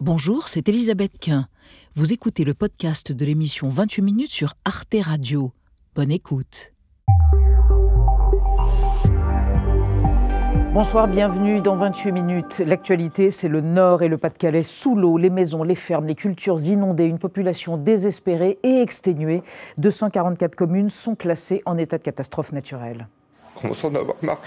Bonjour, c'est Elisabeth Quint. Vous écoutez le podcast de l'émission 28 minutes sur Arte Radio. Bonne écoute. Bonsoir, bienvenue dans 28 minutes. L'actualité, c'est le Nord et le Pas-de-Calais sous l'eau, les maisons, les fermes, les cultures inondées, une population désespérée et exténuée. 244 communes sont classées en état de catastrophe naturelle. commence à en avoir marre?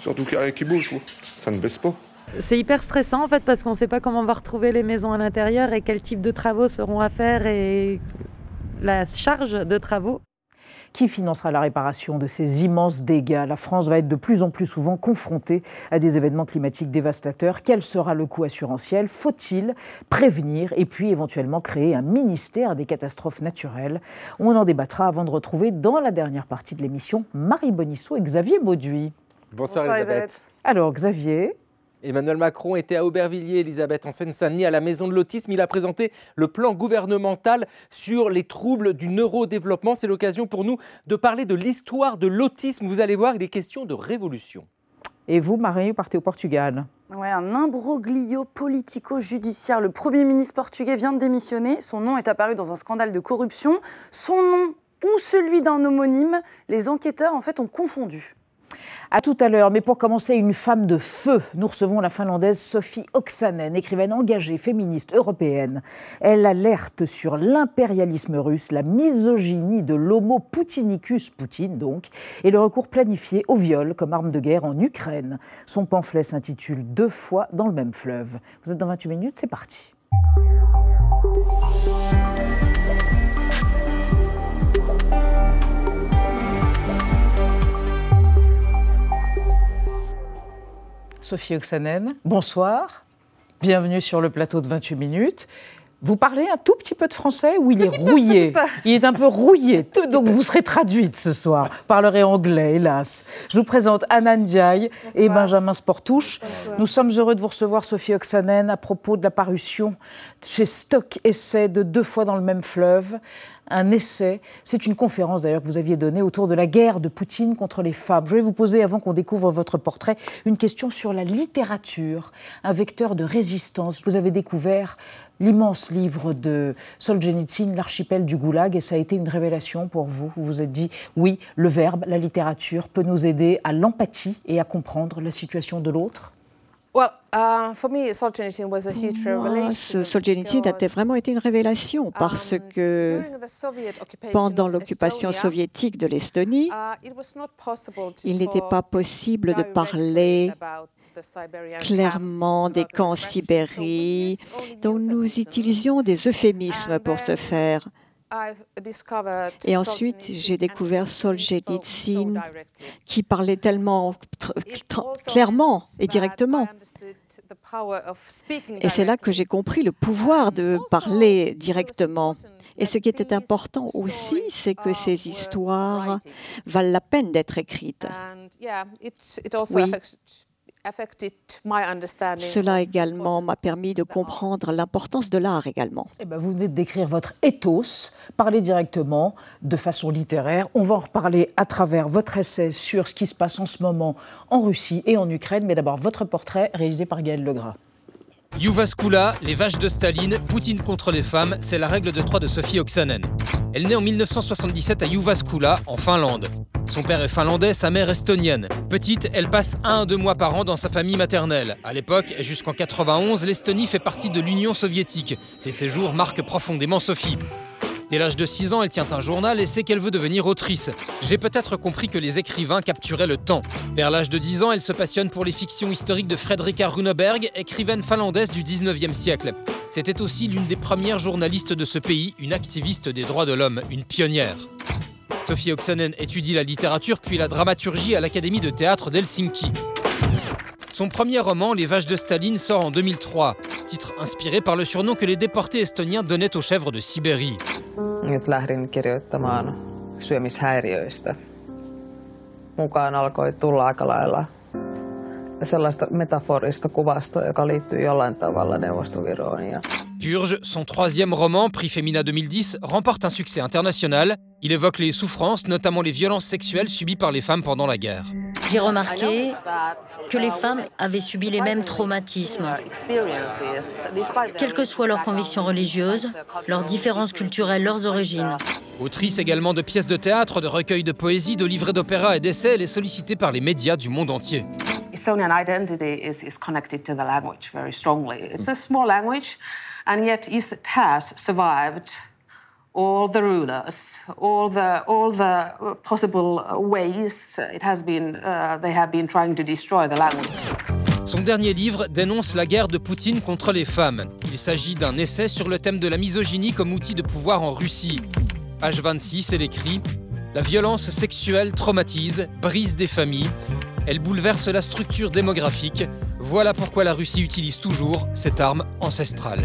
Surtout qu'il n'y a rien qui bouge, ça ne baisse pas. C'est hyper stressant en fait parce qu'on ne sait pas comment on va retrouver les maisons à l'intérieur et quel type de travaux seront à faire et la charge de travaux. Qui financera la réparation de ces immenses dégâts? La France va être de plus en plus souvent confrontée à des événements climatiques dévastateurs. Quel sera le coût assurantiel? Faut-il prévenir et puis éventuellement créer un ministère des catastrophes naturelles? On en débattra avant de retrouver dans la dernière partie de l'émission Marie Bonisseau et Xavier Bauduit. Bonsoir, Elisabeth. Alors Xavier, Emmanuel Macron était à Aubervilliers, Elisabeth, en Seine-Saint-Denis, à la maison de l'autisme. Il a présenté le plan gouvernemental sur les troubles du neurodéveloppement. C'est l'occasion pour nous de parler de l'histoire de l'autisme. Vous allez voir, il est question de révolution. Et vous, Marie, vous partez au Portugal Ouais, un imbroglio politico-judiciaire. Le Premier ministre portugais vient de démissionner. Son nom est apparu dans un scandale de corruption. Son nom ou celui d'un homonyme, les enquêteurs en fait ont confondu. À tout à l'heure, mais pour commencer, une femme de feu. Nous recevons la finlandaise Sophie Oksanen, écrivaine engagée, féministe européenne. Elle alerte sur l'impérialisme russe, la misogynie de l'homo Poutinicus, Poutine donc, et le recours planifié au viol comme arme de guerre en Ukraine. Son pamphlet s'intitule Deux fois dans le même fleuve. Vous êtes dans 28 minutes, c'est parti. Sophie Oxanen, bonsoir. Bienvenue sur le plateau de 28 minutes. Vous parlez un tout petit peu de français ou il est rouillé Il est un peu rouillé, donc vous serez traduite ce soir. Vous parlerez anglais, hélas. Je vous présente Anna Ndiaye et Benjamin Sportouche. Nous sommes heureux de vous recevoir, Sophie Oxanen, à propos de la parution chez Stock Essai de Deux fois dans le même fleuve, un essai. C'est une conférence d'ailleurs que vous aviez donnée autour de la guerre de Poutine contre les femmes. Je vais vous poser, avant qu'on découvre votre portrait, une question sur la littérature, un vecteur de résistance. Vous avez découvert l'immense livre de Solzhenitsyn, L'archipel du Goulag, et ça a été une révélation pour vous. Vous vous êtes dit, oui, le verbe, la littérature peut nous aider à l'empathie et à comprendre la situation de l'autre Solzhenitsyn was a huge revelation. Solzhenitsyn a vraiment été une révélation parce que pendant l'occupation soviétique de l'Estonie, il n'était pas possible de parler clairement des camps en Sibérie. Donc nous utilisions des euphémismes pour ce faire. Et ensuite, j'ai découvert Solzhenitsyn qui parlait tellement clairement et directement. Et c'est là que j'ai compris le pouvoir de parler directement. Et ce qui était important aussi, c'est que ces histoires valent la peine d'être écrites. Oui. Cela également m'a permis de comprendre l'importance de l'art également. Eh ben, vous venez de décrire votre ethos, parler directement, de façon littéraire. On va en reparler à travers votre essai sur ce qui se passe en ce moment en Russie et en Ukraine. Mais d'abord, votre portrait réalisé par Gaël Legras. Yuvaskula, les vaches de Staline, Poutine contre les femmes, c'est la règle de trois de Sophie Oksanen. Elle naît en 1977 à Yuvaskula, en Finlande. Son père est finlandais, sa mère estonienne. Petite, elle passe un à deux mois par an dans sa famille maternelle. À l'époque, jusqu'en 91, l'Estonie fait partie de l'Union soviétique. Ces séjours marquent profondément Sophie. Dès l'âge de 6 ans, elle tient un journal et sait qu'elle veut devenir autrice. J'ai peut-être compris que les écrivains capturaient le temps. Vers l'âge de 10 ans, elle se passionne pour les fictions historiques de Fredrika Runeberg, écrivaine finlandaise du 19e siècle. C'était aussi l'une des premières journalistes de ce pays, une activiste des droits de l'homme, une pionnière. Sophie Oksanen étudie la littérature puis la dramaturgie à l'Académie de théâtre d'Helsinki. Son premier roman, Les Vaches de Staline, sort en 2003, titre inspiré par le surnom que les déportés estoniens donnaient aux chèvres de Sibérie. Nyt lähdin kirjoittamaan syömishäiriöistä. Mukaan alkoi tulla aika lailla sellaista metaforista kuvastoa, joka liittyy jollain tavalla Neuvostoviroon. Ja Purge, son troisième roman, prix Femina 2010, remporte un succès international. Il évoque les souffrances, notamment les violences sexuelles subies par les femmes pendant la guerre. J'ai remarqué que les femmes avaient subi les mêmes traumatismes. Quelles que soient leurs convictions religieuses, leurs différences culturelles, leurs origines. Autrice également de pièces de théâtre, de recueils de poésie, de livrets d'opéra et d'essais, elle est sollicitée par les médias du monde entier. Estonian identity is, is connected to the language very strongly. It's a small language, and yet it has survived all the rulers, all the all the possible ways it has been uh, they have been trying to destroy the language. Son dernier livre dénonce la guerre de Poutine contre les femmes. Il s'agit d'un essai sur le thème de la misogynie comme outil de pouvoir en Russie. Page 26, elle écrit La violence sexuelle traumatise, brise des familles. Elle bouleverse la structure démographique. Voilà pourquoi la Russie utilise toujours cette arme ancestrale.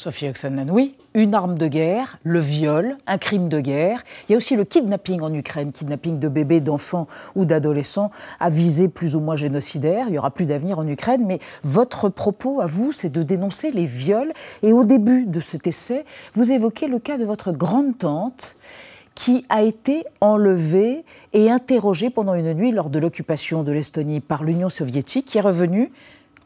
Sophie Oksanen, oui, une arme de guerre, le viol, un crime de guerre. Il y a aussi le kidnapping en Ukraine, kidnapping de bébés, d'enfants ou d'adolescents à visée plus ou moins génocidaire. Il n'y aura plus d'avenir en Ukraine, mais votre propos à vous, c'est de dénoncer les viols. Et au début de cet essai, vous évoquez le cas de votre grande-tante qui a été enlevée et interrogée pendant une nuit lors de l'occupation de l'Estonie par l'Union soviétique, qui est revenue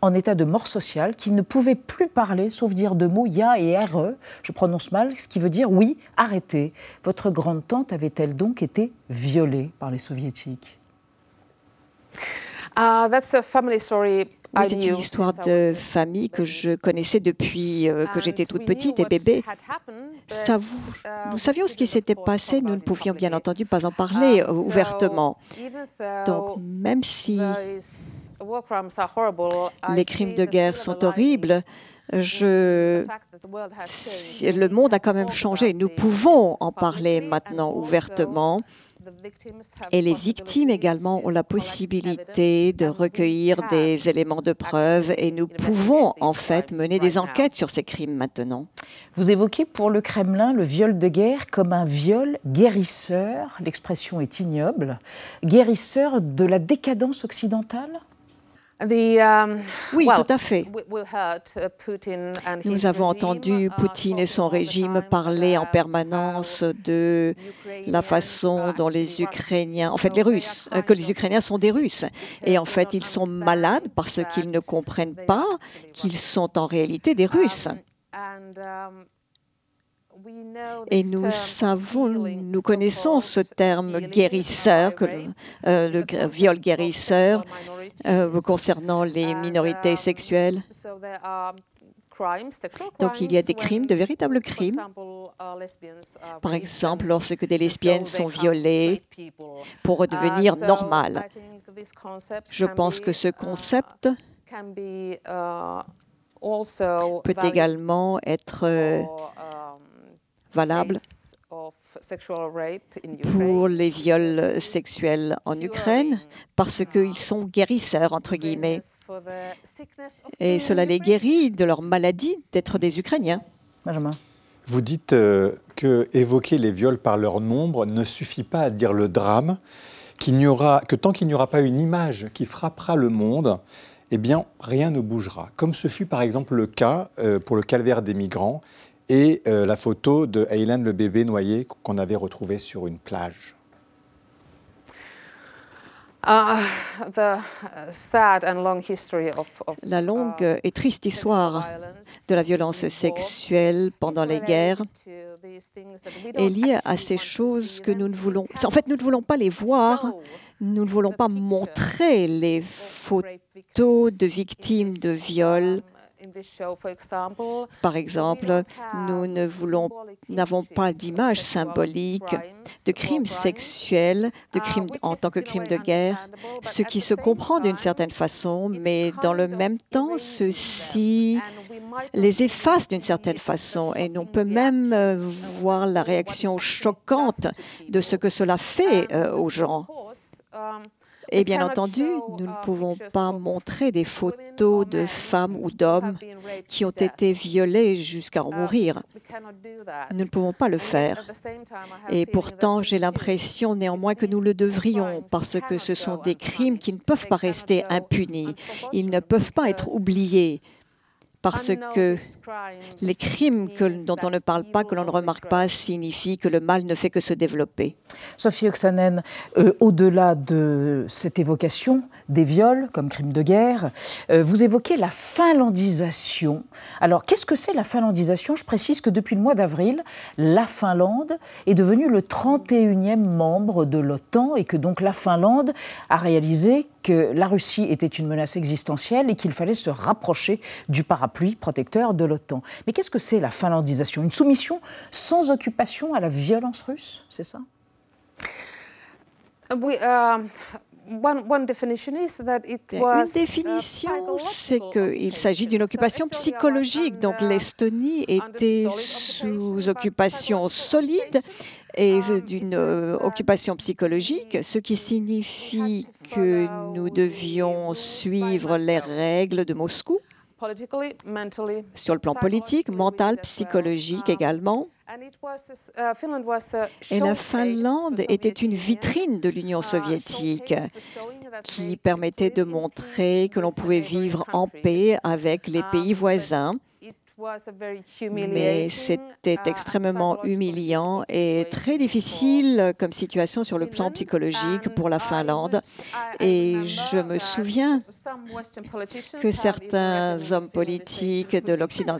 en état de mort sociale, qui ne pouvait plus parler, sauf dire deux mots, ya et re, je prononce mal, ce qui veut dire oui, arrêtez. Votre grande-tante avait-elle donc été violée par les soviétiques? Uh, that's a family story oui, c'est une histoire de famille que je connaissais depuis euh, que j'étais toute petite et bébé. Nous savions ce qui s'était passé, nous ne pouvions bien entendu pas en parler euh, ouvertement. Donc même si les crimes de guerre sont horribles, je... le monde a quand même changé. Nous pouvons en parler maintenant ouvertement. Et les victimes également ont la possibilité de recueillir des éléments de preuve et nous pouvons en fait mener des enquêtes sur ces crimes maintenant. Vous évoquez pour le Kremlin le viol de guerre comme un viol guérisseur, l'expression est ignoble, guérisseur de la décadence occidentale? Um, oui, tout à fait. Nous avons entendu uh, Poutine et son régime parler en permanence uh, de la façon dont les Ukrainiens, en fait les Russes, que les Ukrainiens sont des Russes. Et en fait, ils sont malades parce qu'ils ne comprennent pas qu'ils sont en réalité des Russes. Et nous savons, nous connaissons ce terme guérisseur, que, euh, le viol guérisseur, euh, concernant les minorités um, sexuelles. Donc il y a des crimes, de véritables crimes. Par exemple, lorsque des lesbiennes sont violées pour redevenir uh, normales. Je pense que ce uh, concept uh, peut également être valable pour les viols sexuels en Ukraine parce qu'ils sont guérisseurs, entre guillemets. Et cela les guérit de leur maladie d'être des Ukrainiens. Benjamin. Vous dites euh, que évoquer les viols par leur nombre ne suffit pas à dire le drame, qu'il n'y aura, que tant qu'il n'y aura pas une image qui frappera le monde, eh bien, rien ne bougera. Comme ce fut par exemple le cas euh, pour le calvaire des migrants et euh, la photo de Aylan, le bébé noyé qu'on avait retrouvé sur une plage. la longue et triste histoire de la violence sexuelle pendant les guerres est liée à ces choses que nous ne voulons. En fait, nous ne voulons pas les voir. Nous ne voulons pas montrer les photos de victimes de viols par exemple, nous ne voulons, n'avons pas d'image symbolique de crimes. sexuels, de uh, crimes en tant que crimes de guerre, ce qui se comprend d'une certaine façon, mais dans le même temps, ceci les efface d'une certaine façon et on peut même euh, voir la réaction choquante de ce que cela fait euh, aux gens. Et bien entendu, nous ne pouvons pas montrer des photos de femmes ou d'hommes qui ont été violés jusqu'à en mourir. Nous ne pouvons pas le faire. Et pourtant, j'ai l'impression néanmoins que nous le devrions parce que ce sont des crimes qui ne peuvent pas rester impunis. Ils ne peuvent pas être oubliés parce que les crimes dont on ne parle pas, que l'on ne remarque pas, signifient que le mal ne fait que se développer. Sophie Oxanen, euh, au-delà de cette évocation des viols comme crime de guerre, euh, vous évoquez la finlandisation. Alors, qu'est-ce que c'est la finlandisation? Je précise que depuis le mois d'avril, la Finlande est devenue le 31e membre de l'OTAN et que donc la Finlande a réalisé que la Russie était une menace existentielle et qu'il fallait se rapprocher du parapluie protecteur de l'OTAN. Mais qu'est-ce que c'est la finlandisation? Une soumission sans occupation à la violence russe, c'est ça? Oui, uh, Une définition, c'est qu'il s'agit d'une occupation psychologique. Donc l'Estonie était sous occupation solide et d'une euh, occupation psychologique, ce qui signifie que nous devions suivre les règles de Moscou sur le plan politique, mental, psychologique également. Et la Finlande était une vitrine de l'Union soviétique qui permettait de montrer que l'on pouvait vivre en paix avec les pays voisins mais c'était uh, extrêmement humiliant et très difficile comme situation sur le plan psychologique pour la Finlande. Et je me souviens que certains hommes politiques de l'Occident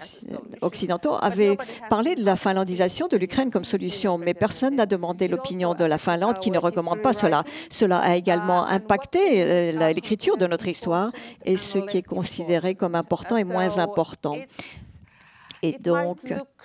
occidentaux avaient parlé de la finlandisation de l'Ukraine comme solution, mais personne n'a demandé l'opinion de la Finlande qui ne recommande pas cela. Cela a également impacté euh, l'écriture de notre histoire et ce qui est considéré comme important est moins important. Et donc,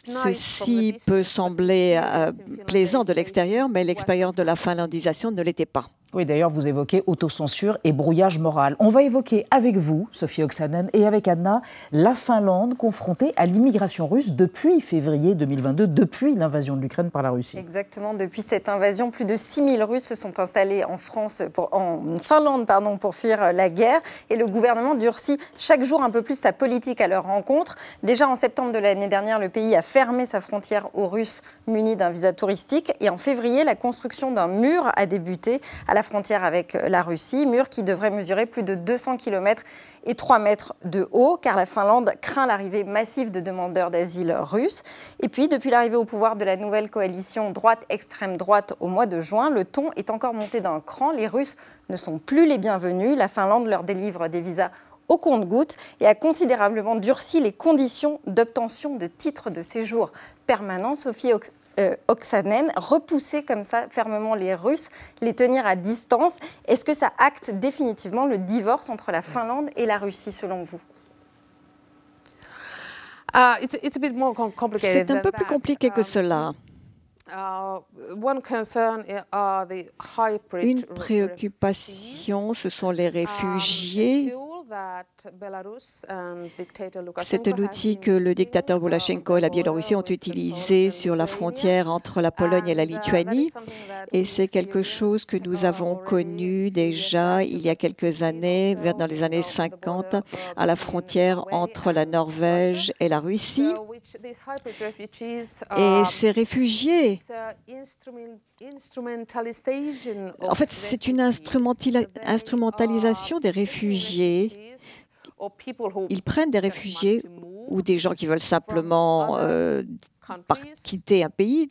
ceci peut sembler euh, plaisant de l'extérieur, mais l'expérience de la finlandisation ne l'était pas. Oui, d'ailleurs, vous évoquez autocensure et brouillage moral. On va évoquer avec vous, Sophie Oksanen, et avec Anna, la Finlande confrontée à l'immigration russe depuis février 2022, depuis l'invasion de l'Ukraine par la Russie. Exactement, depuis cette invasion, plus de 6000 Russes se sont installés en, France, en Finlande pardon, pour fuir la guerre. Et le gouvernement durcit chaque jour un peu plus sa politique à leur rencontre. Déjà en septembre de l'année dernière, le pays a fermé sa frontière aux Russes munis d'un visa touristique. Et en février, la construction d'un mur a débuté à la la frontière avec euh, la Russie, mur qui devrait mesurer plus de 200 km et 3 mètres de haut, car la Finlande craint l'arrivée massive de demandeurs d'asile russes. Et puis, depuis l'arrivée au pouvoir de la nouvelle coalition droite-extrême droite au mois de juin, le ton est encore monté d'un cran. Les Russes ne sont plus les bienvenus. La Finlande leur délivre des visas au compte-gouttes et a considérablement durci les conditions d'obtention de titres de séjour permanents. Sophie euh, Oksanen, repousser comme ça fermement les Russes, les tenir à distance. Est-ce que ça acte définitivement le divorce entre la Finlande et la Russie, selon vous? Uh, C'est un peu plus compliqué que um, cela. Uh, Une préoccupation, ce sont les um, réfugiés c'est un outil que le dictateur Boulachenko et la Biélorussie ont utilisé sur la frontière entre la Pologne et la uh, Lituanie. Et c'est quelque chose que nous avons connu déjà il y a quelques années, vers dans les années 50, à la frontière entre la Norvège et la Russie. Et ces réfugiés en fait, c'est une instrumentalisation des réfugiés. Ils prennent des réfugiés ou des gens qui veulent simplement euh, quitter un pays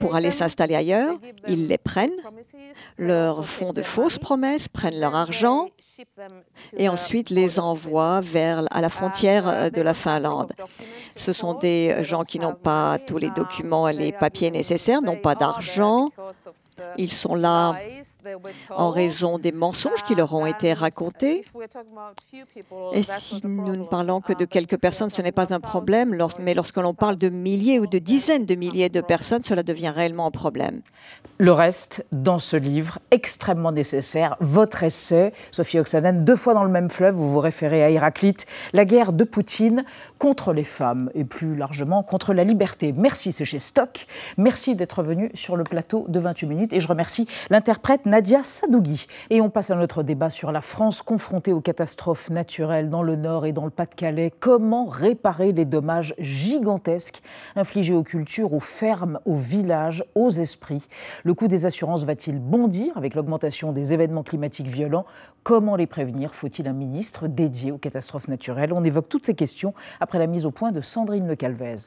pour aller s'installer ailleurs. Ils les prennent, leur font de fausses promesses, prennent leur argent et ensuite les envoient vers à la frontière euh, de la Finlande. Ce sont des gens qui n'ont pas tous les documents et les papiers nécessaires, n'ont pas d'argent, ils sont là en raison des mensonges qui leur ont été racontés. Et si nous ne parlons que de quelques personnes, ce n'est pas un problème, mais lorsque l'on parle de milliers ou de dizaines de milliers de personnes, cela devient réellement un problème. Le reste, dans ce livre, extrêmement nécessaire, votre essai, Sophie Oxanen, deux fois dans le même fleuve, vous vous référez à Héraclite, la guerre de Poutine contre les femmes et plus largement contre la liberté. Merci, c'est chez Stock. Merci d'être venu sur le plateau de 28 minutes. Et je remercie l'interprète Nadia Sadougui. Et on passe à notre débat sur la France confrontée aux catastrophes naturelles dans le Nord et dans le Pas-de-Calais. Comment réparer les dommages gigantesques infligés aux cultures, aux fermes, aux villages, aux esprits? Le coût des assurances va-t-il bondir avec l'augmentation des événements climatiques violents Comment les prévenir? Faut-il un ministre dédié aux catastrophes naturelles? On évoque toutes ces questions après la mise au point de Sandrine Le Calvez.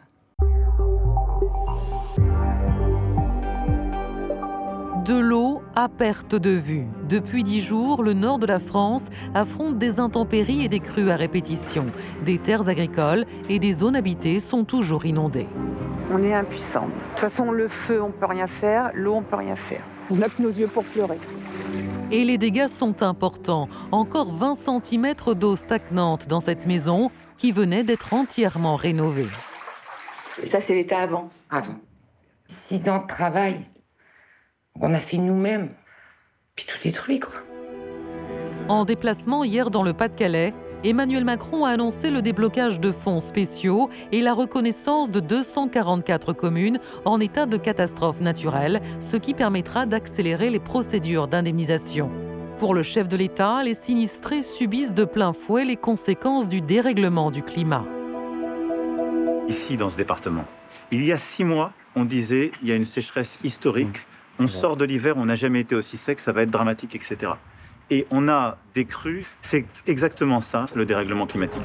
De l'eau à perte de vue. Depuis dix jours, le nord de la France affronte des intempéries et des crues à répétition. Des terres agricoles et des zones habitées sont toujours inondées. On est impuissant. De toute façon, le feu, on ne peut rien faire. L'eau, on ne peut rien faire. On n'a que nos yeux pour pleurer. Et les dégâts sont importants. Encore 20 cm d'eau stagnante dans cette maison qui venait d'être entièrement rénovée. ça, c'est l'état avant. Avant. Six ans de travail on a fait nous-mêmes. Puis tout détruit, quoi. En déplacement hier dans le Pas-de-Calais, Emmanuel Macron a annoncé le déblocage de fonds spéciaux et la reconnaissance de 244 communes en état de catastrophe naturelle, ce qui permettra d'accélérer les procédures d'indemnisation. Pour le chef de l'État, les sinistrés subissent de plein fouet les conséquences du dérèglement du climat. Ici, dans ce département, il y a six mois, on disait il y a une sécheresse historique on sort de l'hiver, on n'a jamais été aussi sec, ça va être dramatique, etc. Et on a des crues, c'est exactement ça, le dérèglement climatique.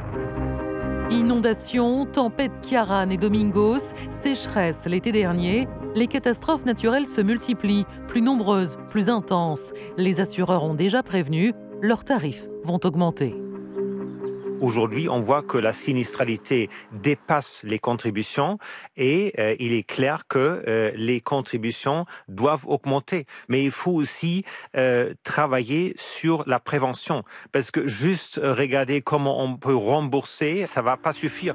Inondations, tempêtes Kiaran et Domingos, sécheresse l'été dernier, les catastrophes naturelles se multiplient, plus nombreuses, plus intenses. Les assureurs ont déjà prévenu, leurs tarifs vont augmenter. Aujourd'hui, on voit que la sinistralité dépasse les contributions et euh, il est clair que euh, les contributions doivent augmenter. Mais il faut aussi euh, travailler sur la prévention parce que juste regarder comment on peut rembourser, ça va pas suffire.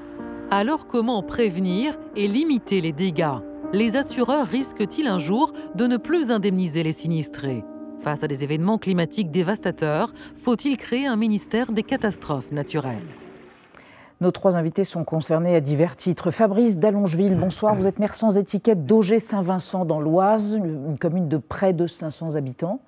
Alors comment prévenir et limiter les dégâts? Les assureurs risquent-ils un jour de ne plus indemniser les sinistrés? Face à des événements climatiques dévastateurs, faut-il créer un ministère des catastrophes naturelles? Nos trois invités sont concernés à divers titres. Fabrice d'Allongeville, bonsoir. Vous êtes maire sans étiquette d'Auger-Saint-Vincent dans l'Oise, une commune de près de 500 habitants.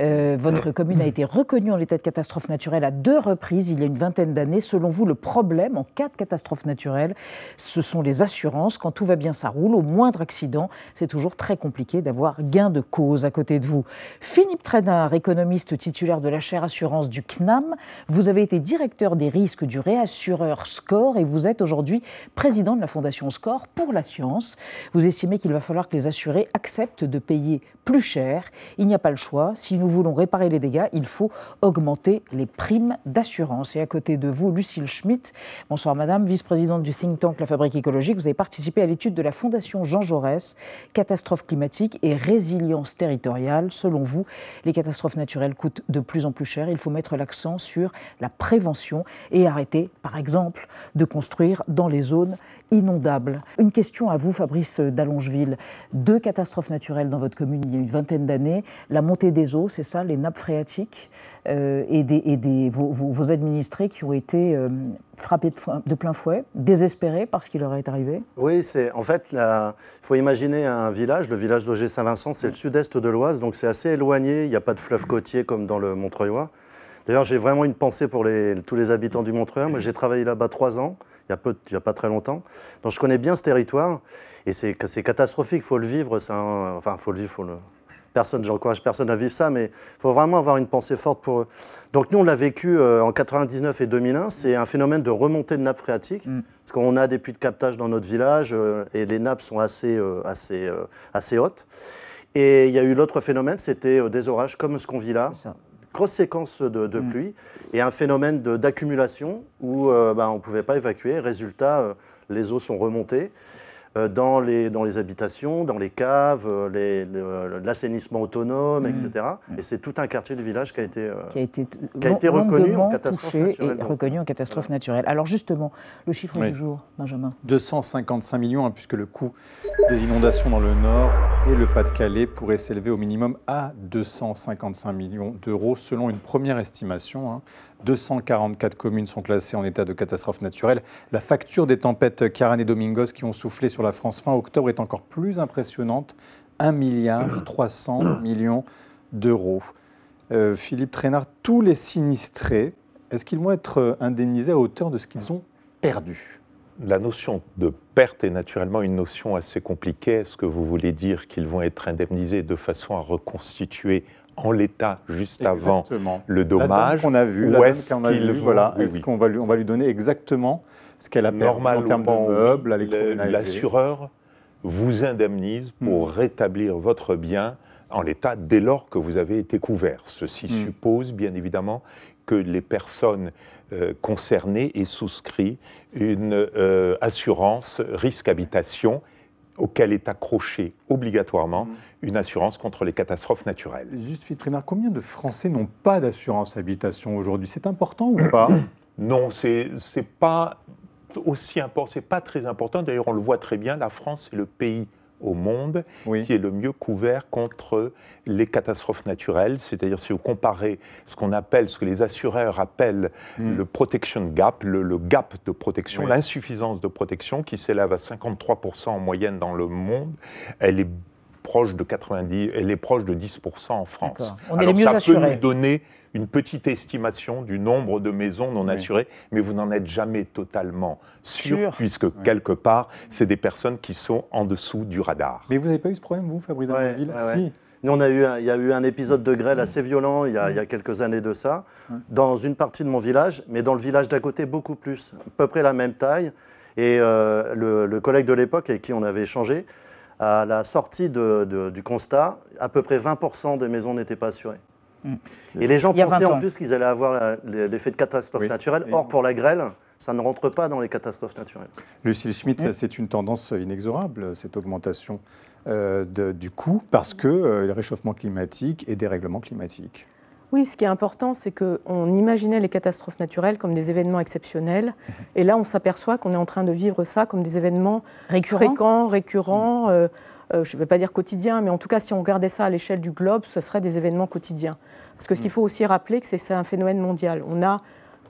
Euh, votre commune a été reconnue en état de catastrophe naturelle à deux reprises il y a une vingtaine d'années. Selon vous, le problème en cas de catastrophe naturelle, ce sont les assurances. Quand tout va bien, ça roule. Au moindre accident, c'est toujours très compliqué d'avoir gain de cause à côté de vous. Philippe Trénard, économiste titulaire de la chaire assurance du CNAM, vous avez été directeur des risques du réassureur SCORE et vous êtes aujourd'hui président de la fondation SCORE pour l'assurance. Vous estimez qu'il va falloir que les assurés acceptent de payer plus cher. Il n'y a pas le choix. Si nous voulons réparer les dégâts, il faut augmenter les primes d'assurance. Et à côté de vous, Lucille Schmitt. Bonsoir Madame, vice-présidente du think tank La Fabrique écologique. Vous avez participé à l'étude de la Fondation Jean Jaurès, catastrophes climatiques et résilience territoriale. Selon vous, les catastrophes naturelles coûtent de plus en plus cher. Il faut mettre l'accent sur la prévention et arrêter, par exemple, de construire dans les zones inondables. Une question à vous, Fabrice d'Allongeville. Deux catastrophes naturelles dans votre commune il y a une vingtaine d'années. La montée des eaux, c'est ça, les nappes phréatiques euh, et, des, et des, vos, administrés qui ont été euh, frappés de, plein fouet, désespérés par ce qui leur est arrivé? Oui, c'est en fait, il faut imaginer un village, le village d'Auger-Saint-Vincent, c'est le sud-est de l'Oise, donc c'est assez éloigné, il n'y a pas de fleuve côtier comme dans le Montreuil. D'ailleurs, j'ai vraiment une pensée pour les, tous les habitants du Montreuil. Moi, j'ai travaillé là-bas trois ans il n'y a, pas très longtemps. Donc je connais bien ce territoire et c'est catastrophique, il faut le vivre. enfin, il faut le vivre, faut le... Personne, j'encourage personne à vivre ça, mais il faut vraiment avoir une pensée forte pour eux. Donc nous, on l'a vécu euh, en 99 et 2001. C'est un phénomène de remontée de nappes phréatiques, mm. parce qu'on a des puits de captage dans notre village euh, et les nappes sont assez, euh, assez, assez hautes. Et il y a eu l'autre phénomène, c'était des orages comme ce qu'on vit là grosse séquence de, mm. pluie et un phénomène d'accumulation où euh, bah, on ne pouvait pas évacuer. Résultat, euh, les eaux sont remontées. Euh, dans les, dans les habitations, dans les caves, euh, l'assainissement autonome, mmh. etc. Mmh. Et c'est tout un quartier du village qui a été, euh, qui a été, qui a été reconnu en catastrophe naturelle. Et reconnu en catastrophe naturelle. Alors justement, le chiffre du jour, Benjamin 255 millions, hein, puisque le coût des inondations dans le Nord et le Pas-de-Calais pourrait s'élever au minimum à 255 millions d'euros, selon une première estimation. Hein. 244 communes sont classées en état de catastrophe naturelle. La facture des tempêtes Karan et Domingos qui ont soufflé sur la France fin octobre est encore plus impressionnante. 1 milliard 300 millions d'euros. Euh, Philippe Trainard, tous les sinistrés, est-ce qu'ils vont être indemnisés à hauteur de ce qu'ils ont perdu? La notion de perte est naturellement une notion assez compliquée. Est-ce que vous voulez dire qu'ils vont être indemnisés de façon à reconstituer en l'état juste avant le dommage qu'on a vu, est-ce voilà, est qu'on va lui, on va lui donner exactement ce qu'elle a perdu en termes de meubles, L'assureur vous indemnise pour hmm. rétablir votre bien en l'état dès lors que vous avez été couvert. Ceci hmm. suppose bien évidemment que les personnes euh, concernées aient souscrit une euh, assurance risque habitation auquel est accrochée obligatoirement une assurance contre les catastrophes naturelles. Juste, Fitrinard, combien de Français n'ont pas d'assurance habitation aujourd'hui? C'est important ou pas? Non, c'est pas aussi important, c'est pas très important. D'ailleurs, on le voit très bien, la France est le pays au monde qui est le mieux couvert contre les catastrophes naturelles. C'est-à-dire, si vous comparez ce qu'on appelle, ce que les assureurs appellent hmm. le protection gap, le, gap de protection, l'insuffisance de protection, qui s'élève à 53% en moyenne dans le monde, elle est proche de 90, elle est proche de 10% en France. On est les mieux ça peut nous donner une petite estimation du nombre de maisons non assurées, mais vous n'en êtes jamais totalement sûr, puisque quelque part, c'est des personnes qui sont en dessous du radar. Mais vous n'avez pas eu ce problème, vous, Fabrice ouais, Si. Nous, on a eu il y a eu un épisode de grêle assez violent il y, a, quelques années de ça, dans une partie de mon village, mais dans le village d'à côté, beaucoup plus, à peu près la même taille. Et euh, le, collègue de l'époque avec qui on avait échangé, à la sortie du constat, à peu près 20% des maisons n'étaient pas assurées. Mm. Et les gens pensaient en plus qu'ils allaient avoir l'effet de catastrophe naturelle. Or, pour la grêle, ça ne rentre pas dans les catastrophes naturelles. Lucille Schmitt, c'est une tendance inexorable, cette augmentation euh, du coût, parce que euh, le réchauffement climatique et dérèglement climatique. Oui, ce qui est important, c'est qu'on imaginait les catastrophes naturelles comme des événements exceptionnels. Mhm. Et là, on s'aperçoit qu'on est en train de vivre ça comme des événements fréquents, récurrents. Euh, euh, je ne vais pas dire quotidien, mais en tout cas, si on regardait ça à l'échelle du globe, ce serait des événements quotidiens. Parce que ce qu'il mm. faut aussi rappeler, que c'est un phénomène mondial. On a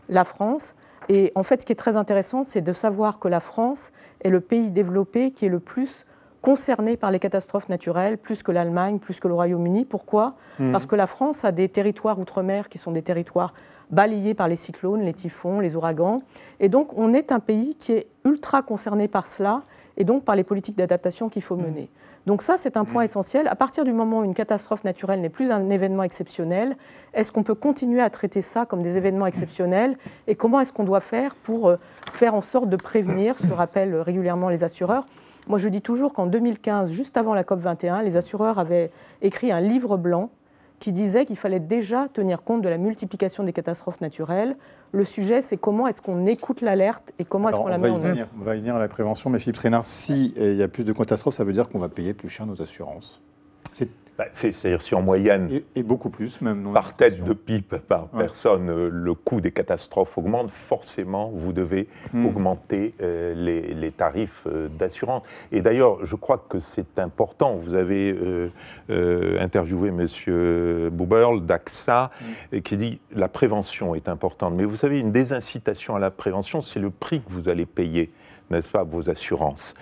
la France, et en fait, ce qui est très intéressant, c'est de savoir que la France est le pays développé qui est le plus concerné par les catastrophes naturelles, plus que l'Allemagne, plus que le Royaume-Uni. Pourquoi? Mm. Parce que la France a des territoires outre-mer qui sont des territoires balayés par les cyclones, les typhons, les ouragans. Et donc, on est un pays qui est ultra concerné par cela et donc par les politiques d'adaptation qu'il faut mm. mener. Donc ça, c'est un point mm. essentiel. À partir du moment où une catastrophe naturelle n'est plus un événement exceptionnel, est-ce qu'on peut continuer à traiter ça comme des événements exceptionnels Et comment est-ce qu'on doit faire pour euh, faire en sorte de prévenir, ce que rappellent régulièrement les assureurs Moi, je dis toujours qu'en 2015, juste avant la COP 21, les assureurs avaient écrit un livre blanc qui disait qu'il fallait déjà tenir compte de la multiplication des catastrophes naturelles. Le sujet, c'est comment est-ce qu'on écoute l'alerte et comment est-ce qu'on la met en œuvre. On va y venir à la prévention, mais Philippe Trainard, s'il y a plus de catastrophes, ça veut dire qu'on va payer plus cher nos assurances. Bah, c'est-à-dire si en moyenne, et, beaucoup plus même, par tête de pipe, par personne, euh, le coût des catastrophes augmente, forcément, vous devez hmm. augmenter euh, les, tarifs euh, d'assurance. Et d'ailleurs, je crois que c'est important. Vous avez interviewé M. Buberl d'AXA, hmm. qui dit la prévention est importante. Mais vous savez, une désincitation à la prévention, c'est le prix que vous allez payer n'est-ce pas, vos assurances.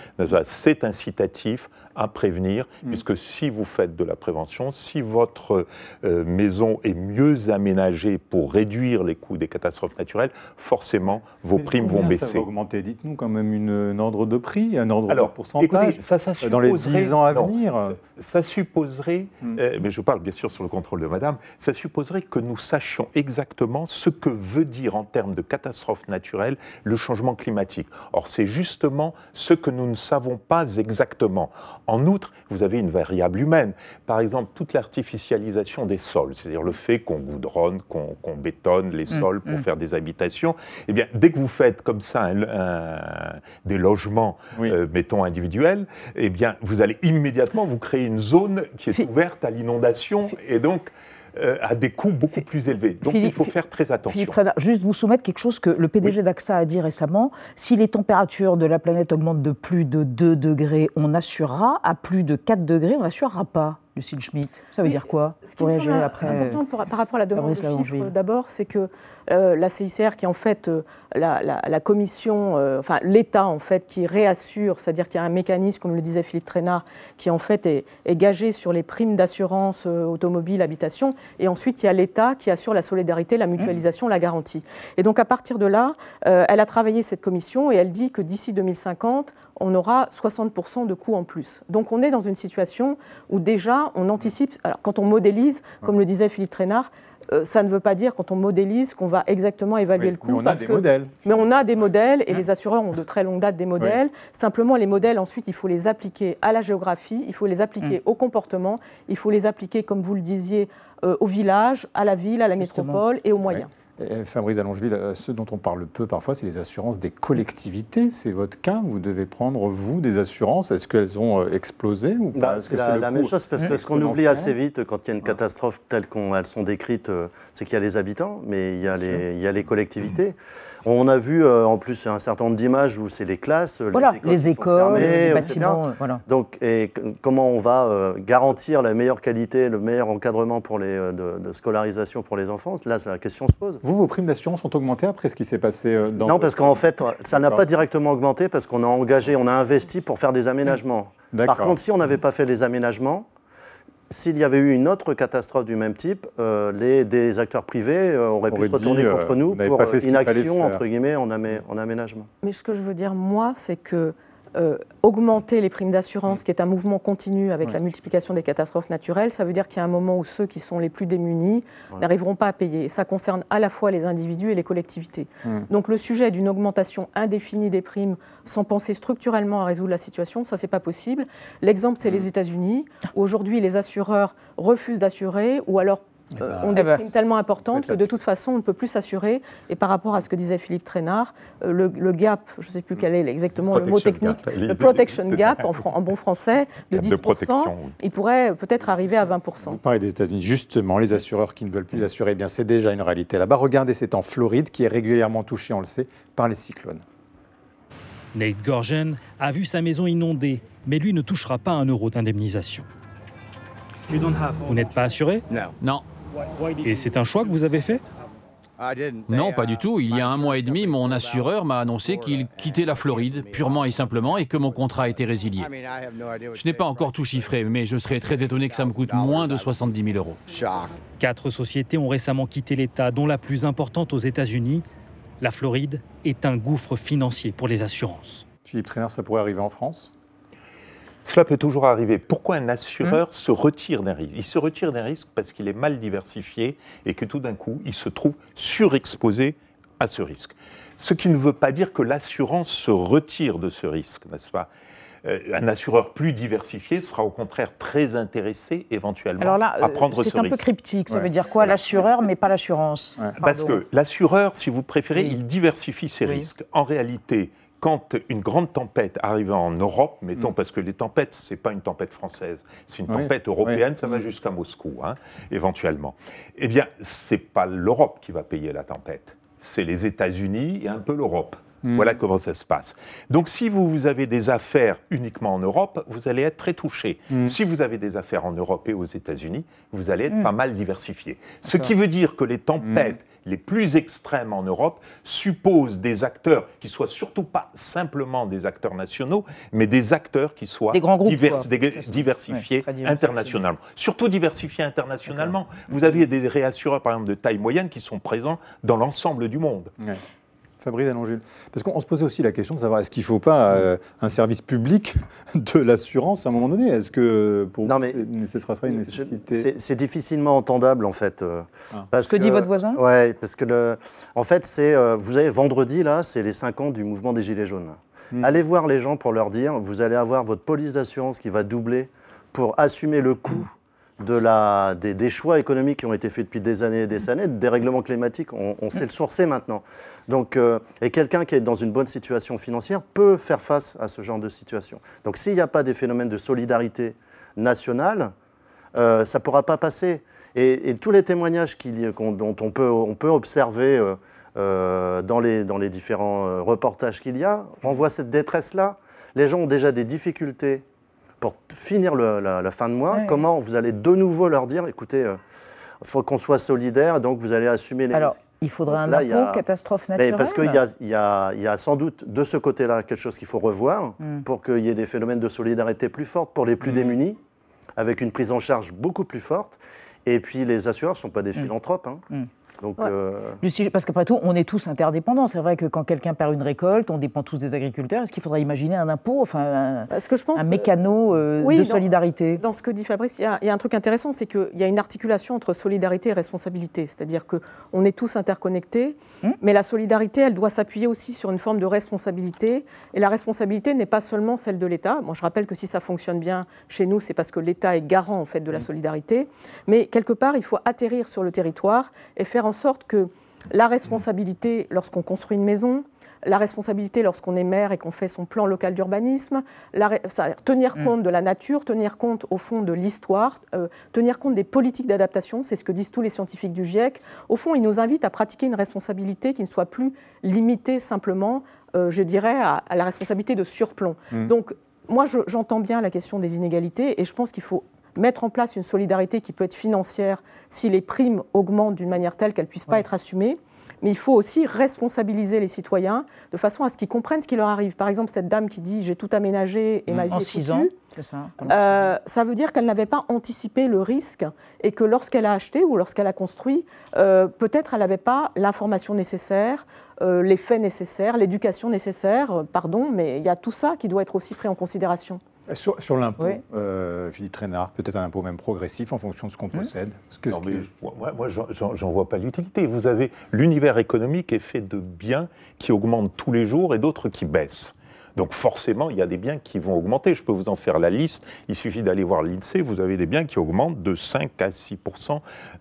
C'est incitatif à prévenir, mm. puisque si vous faites de la prévention, si votre euh, maison est mieux aménagée pour réduire les coûts des catastrophes naturelles, forcément, vos primes vont baisser. Ça va augmenter? Dites-nous quand même une, un ordre de prix, un ordre de pourcentage ça, ça dans les 10 ans à venir. Ça, supposerait, mm. euh, mais je parle bien sûr sur le contrôle de madame, ça supposerait que nous sachions exactement ce que veut dire en termes de catastrophes naturelles le changement climatique. Or, c'est justement ce que nous ne savons pas exactement. En outre, vous avez une variable humaine. Par exemple, toute l'artificialisation des sols, c'est-à-dire le fait qu'on goudronne, qu'on bétonne les mm, sols pour mm. faire des habitations. Eh bien, dès que vous faites comme ça des logements, euh, mettons individuels, eh bien, vous allez immédiatement vous créer une zone qui est ouverte à l'inondation et donc euh, à des coûts beaucoup plus élevés. Donc il faut faire très attention. Philippe juste vous soumettre quelque chose que le PDG d'AXA a dit récemment. Si les températures de la planète augmentent de plus de 2 degrés, on assurera. À plus de 4 degrés, on n'assurera pas. Lucille Schmitt. Ça veut dire quoi Ce qui est important par rapport à la demande de chiffres, d'abord, c'est que euh, la CICR, qui est en fait euh, la, commission, euh, enfin l'État en fait, qui réassure, c'est-à-dire qu'il y a un mécanisme, comme le disait Philippe Trainard, qui en fait est, gagé sur les primes d'assurance automobile, habitation, et ensuite il y a l'État qui assure la solidarité, la mutualisation, la garantie. Et donc à partir de là, elle a travaillé cette commission et elle dit que d'ici 2050, on aura 60% de coûts en plus. Donc on est dans une situation où déjà on anticipe, alors quand on modélise, comme le disait Philippe Trainard, euh, ça ne veut pas dire quand on modélise qu'on va exactement évaluer le coût. Mais on a des modèles. Mais on a des modèles et les assureurs ont de très longue date des modèles. Simplement, les modèles, ensuite, il faut les appliquer à la géographie, il faut les appliquer hum. au comportement, il faut les appliquer, comme vous le disiez, euh, au village, à la ville, à la métropole et aux moyens. Fabrice Allongeville, euh, ce dont on parle peu parfois, c'est les assurances des collectivités. C'est votre cas. Vous devez prendre, vous, des assurances. Est-ce qu'elles ont euh, explosé ou bah, C'est la, même chose, parce que ce qu'on oublie assez vite quand il y a une catastrophe telle qu'elles sont décrites, euh, c'est qu'il y a les habitants, mais il y a les, il y a les collectivités. On a vu euh, en plus un certain nombre d'images où c'est les classes, les écoles, les, bâtiments. Euh, voilà. Donc, et comment on va euh, garantir la meilleure qualité, le meilleur encadrement pour les, de, scolarisation pour les enfants? Là, la question se pose. Vous, vos primes d'assurance ont augmenté après ce qui s'est passé dans Non, parce qu'en fait, ça n'a pas directement augmenté parce qu'on a engagé, on a investi pour faire des aménagements. Par contre, si on n'avait pas fait les aménagements, s'il y avait eu une autre catastrophe du même type, euh, les, des acteurs privés euh, auraient pu se retourner euh, contre nous pour inaction, entre guillemets, en, en, aménagement. Mais ce que je veux dire, moi, c'est que euh, augmenter les primes d'assurance, qui est un mouvement continu avec la multiplication des catastrophes naturelles, ça veut dire qu'il y a un moment où ceux qui sont les plus démunis n'arriveront pas à payer. Et ça concerne à la fois les individus et les collectivités. Donc le sujet d'une augmentation indéfinie des primes sans penser structurellement à résoudre la situation, ça c'est pas possible. L'exemple c'est les États-Unis où aujourd'hui les assureurs refusent d'assurer ou alors eh ben, ont des primes tellement importantes que de toute façon, on ne peut plus s'assurer. Et par rapport à ce que disait Philippe Trainard, euh, le, gap, je ne sais plus quel est exactement le mot technique, le protection gap en, bon français, de 10%, il pourrait peut-être arriver à 20%. Vous parlez des États-Unis, justement, les assureurs qui ne veulent plus assurer, eh bien c'est déjà une réalité là-bas. Regardez, c'est en Floride qui est régulièrement touchée, on le sait, par les cyclones. Nate Gorgen a vu sa maison inondée, mais lui ne touchera pas un euro d'indemnisation. Vous n'êtes pas assuré? Non. Et c'est un choix que vous avez fait? Non, pas du tout. Il y a un mois et demi, mon assureur m'a annoncé qu'il quittait la Floride, purement et simplement, et que mon contrat était résilié. Je n'ai pas encore tout chiffré, mais je serais très étonné que ça me coûte moins de 70 000 euros. Quatre sociétés ont récemment quitté l'État, dont la plus importante aux États-Unis. La Floride est un gouffre financier pour les assurances. Philippe Trainer, ça pourrait arriver en France? Cela peut toujours arriver. Pourquoi un assureur mmh. se retire d'un risque? Il se retire d'un risque parce qu'il est mal diversifié et que tout d'un coup, il se trouve surexposé à ce risque. Ce qui ne veut pas dire que l'assurance se retire de ce risque, n'est-ce pas? Euh, un assureur plus diversifié sera au contraire très intéressé éventuellement à prendre ce risque. C'est un peu cryptique. Ça veut dire quoi L'assureur, mais pas l'assurance? Parce que l'assureur, si vous préférez, il diversifie ses risques. En réalité, quand une grande tempête arrive en Europe, mettons, mm. parce que les tempêtes, ce n'est pas une tempête française, c'est une tempête européenne, ça va jusqu'à Moscou, hein, éventuellement. Eh bien, ce n'est pas l'Europe qui va payer la tempête, c'est les États-Unis et un peu l'Europe. Mm. Voilà comment ça se passe. Donc si vous, vous, avez des affaires uniquement en Europe, vous allez être très touché. Si vous avez des affaires en Europe et aux États-Unis, vous allez être pas mal diversifié. Ce qui veut dire que les tempêtes les plus extrêmes en Europe supposent des acteurs qui soient surtout pas simplement des acteurs nationaux, mais des acteurs qui soient diversifiés internationalement. Surtout diversifiés internationalement. Vous avez des réassureurs, par exemple, de taille moyenne qui sont présents dans l'ensemble du monde. Fabrice Allongil. Parce qu'on se posait aussi la question de savoir est-ce qu'il ne faut pas euh, un service public de l'assurance à un moment donné? Est-ce que pour non, mais ce sera une nécessité? C'est difficilement entendable en fait. Euh, ah. parce que, dit votre voisin? Oui, parce que le, en fait, c'est euh, vous avez vendredi là, c'est les 5 ans du mouvement des Gilets jaunes. Hmm. Allez voir les gens pour leur dire vous allez avoir votre police d'assurance qui va doubler pour assumer le coût de la, des, choix économiques qui ont été faits depuis des années et des années, des règlements climatiques, on, on sait le sourcer maintenant. Donc, euh, et quelqu'un qui est dans une bonne situation financière peut faire face à ce genre de situation. Donc s'il n'y a pas des phénomènes de solidarité nationale, euh, ça ne pourra pas passer. Et, tous les témoignages dont on peut, on peut observer euh, dans, les, dans les différents reportages qu'il y a renvoient cette détresse-là. Les gens ont déjà des difficultés pour finir la, fin de mois, comment vous allez de nouveau leur dire, écoutez, il faut qu'on soit solidaire, donc vous allez assumer les Alors, il faudrait un impôt catastrophe naturelle Parce qu'il y, y, a sans doute de ce côté-là quelque chose qu'il faut revoir hmm. pour qu'il y ait des phénomènes de solidarité plus fortes pour les plus hmm. démunis, avec une prise en charge beaucoup plus forte. Et puis les assureurs ne sont pas des hmm. philanthropes. Hein. Donc, euh, parce qu'après tout, on est tous interdépendants. C'est vrai que quand quelqu'un perd une récolte, on dépend tous des agriculteurs. Est-ce qu'il faudrait imaginer un impôt, enfin, un, que je pense, un mécano euh, de solidarité dans, ce que dit Fabrice, il y, a un truc intéressant, c'est qu'il y a une articulation entre solidarité et responsabilité. C'est-à-dire qu'on est tous interconnectés, hum. mais la solidarité, elle doit s'appuyer aussi sur une forme de responsabilité. Et la responsabilité n'est pas seulement celle de l'État. Moi, je rappelle que si ça fonctionne bien chez nous, c'est parce que l'État est garant en fait de la hum. solidarité. Mais quelque part, il faut atterrir sur le territoire et faire en en sorte que la responsabilité lorsqu'on construit une maison, la responsabilité lorsqu'on est maire et qu'on fait son plan local d'urbanisme, tenir mm. compte de la nature, tenir compte au fond de l'histoire, euh, tenir compte des politiques d'adaptation, c'est ce que disent tous les scientifiques du GIEC. Au fond, ils nous invitent à pratiquer une responsabilité qui ne soit plus limitée simplement, euh, je dirais, à, la responsabilité de surplomb. Mm. Donc, moi, j'entends bien la question des inégalités et je pense qu'il faut mettre en place une solidarité qui peut être financière si les primes augmentent d'une manière telle qu'elles ne puissent pas être assumées. Mais il faut aussi responsabiliser les citoyens de façon à ce qu'ils comprennent ce qui leur arrive. Par exemple, cette dame qui dit j'ai tout aménagé et ma vie est foutue. Ça, euh, ça, veut dire qu'elle n'avait pas anticipé le risque et que lorsqu'elle a acheté ou lorsqu'elle a construit, euh, peut-être elle n'avait pas l'information nécessaire, euh, les faits nécessaires, l'éducation nécessaire, pardon, mais il y a tout ça qui doit être aussi pris en considération. Sur, l'impôt, euh, Philippe Trainard, peut-être un impôt même progressif en fonction de ce qu'on mmh. possède. que, moi, moi j'en vois pas l'utilité. Vous avez l'univers économique est fait de biens qui augmentent tous les jours et d'autres qui baissent. Donc forcément, il y a des biens qui vont augmenter. Je peux vous en faire la liste. Il suffit d'aller voir l'INSEE. Vous avez des biens qui augmentent de 5 à 6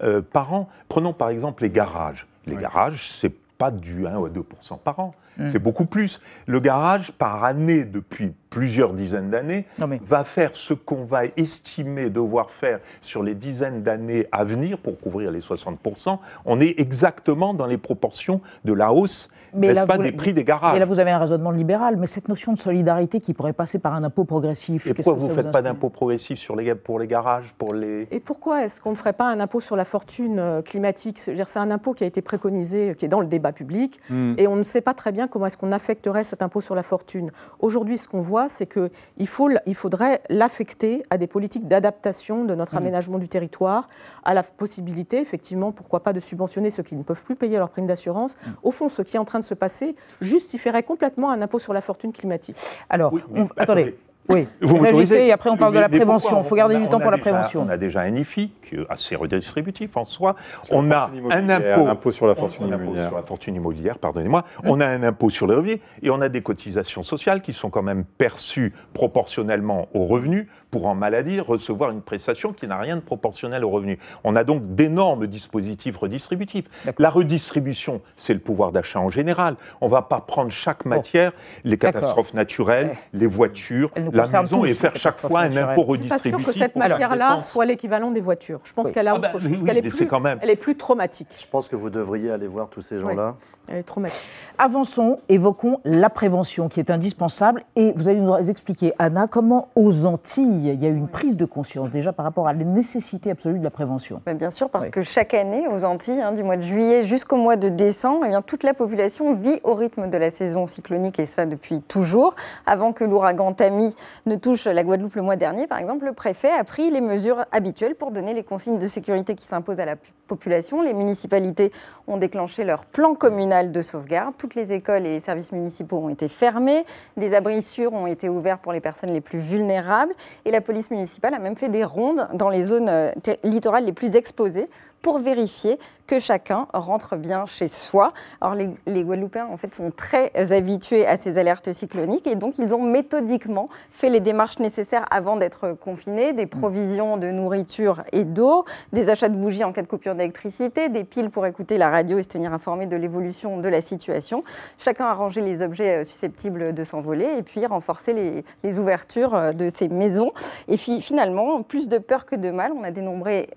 euh, par an. Prenons par exemple les garages. Les garages, c'est pas du 1 ou 2% par an. Mmh. C'est beaucoup plus. Le garage, par année, depuis plusieurs dizaines d'années, va faire ce qu'on va estimer devoir faire sur les dizaines d'années à venir pour couvrir les 60%. On est exactement dans les proportions de la hausse, n'est-ce pas, des prix des garages. Et là, vous avez un raisonnement libéral, mais cette notion de solidarité qui pourrait passer par un impôt progressif. Et pourquoi vous ne faites pas d'impôt progressif sur les, pour les garages pour les... Et pourquoi est-ce qu'on ne ferait pas un impôt sur la fortune euh, climatique? C'est un impôt qui a été préconisé, qui est dans le débat public, hmm. et on ne sait pas très bien comment est-ce qu'on affecterait cet impôt sur la fortune. Aujourd'hui, ce qu'on voit, c'est qu'il faut, il faudrait l'affecter à des politiques d'adaptation de notre mmh. aménagement du territoire, à la possibilité, effectivement, pourquoi pas, de subventionner ceux qui ne peuvent plus payer leur prime d'assurance. Mmh. Au fond, ce qui est en train de se passer justifierait complètement un impôt sur la fortune climatique. Alors, attendez. Oui, vous m'autorisez. Et après, on parle de la prévention. Il faut garder du temps pour la prévention. On a déjà un IFI qui est assez redistributif en soi. on a un impôt, sur la fortune immobilière. Sur la fortune immobilière, pardonnez-moi. On a un impôt sur le revenu et on a des cotisations sociales qui sont quand même perçues proportionnellement aux revenus pour en maladie recevoir une prestation qui n'a rien de proportionnel aux revenus. On a donc d'énormes dispositifs redistributifs. La redistribution, c'est le pouvoir d'achat en général. On ne va pas prendre chaque matière, les catastrophes naturelles, les voitures, la maison et faire chaque fois un impôt redistributif. Je ne suis pas sûr que cette matière-là soit l'équivalent des voitures. Je pense qu'elle a ah bah qu'elle est, plus, elle est plus traumatique. Je pense que vous devriez aller voir tous ces gens-là. Elle est traumatique. Avançons, évoquons la prévention qui est indispensable. Et vous allez nous expliquer, Anna, comment aux Antilles, il y a eu une prise de conscience déjà par rapport à la nécessité absolue de la prévention. Bien sûr, parce que chaque année, aux Antilles, hein, du mois de juillet jusqu'au mois de décembre, eh bien, toute la population vit au rythme de la saison cyclonique, et ça depuis toujours. Avant que l'ouragan Tammy ne touche la Guadeloupe le mois dernier, par exemple, le préfet a pris les mesures habituelles pour donner les consignes de sécurité qui s'imposent à la population. Les municipalités ont déclenché leur plan communal de sauvegarde. Toutes les écoles et les services municipaux ont été fermés. Des abris sûrs ont été ouverts pour les personnes les plus vulnérables. Et la police municipale a même fait des rondes dans les zones euh, littorales les plus exposées pour vérifier que chacun rentre bien chez soi. Alors les, Guadeloupéens en fait sont très habitués à ces alertes cycloniques et donc ils ont méthodiquement fait les démarches nécessaires avant d'être confinés, des provisions de nourriture et d'eau, des achats de bougies en cas de coupure d'électricité, des piles pour écouter la radio et se tenir informé de l'évolution de la situation. Chacun a rangé les objets euh, susceptibles de s'envoler et puis renforcé les, ouvertures euh, de ces maisons. Et puis finalement, plus de peur que de mal, on a dénombré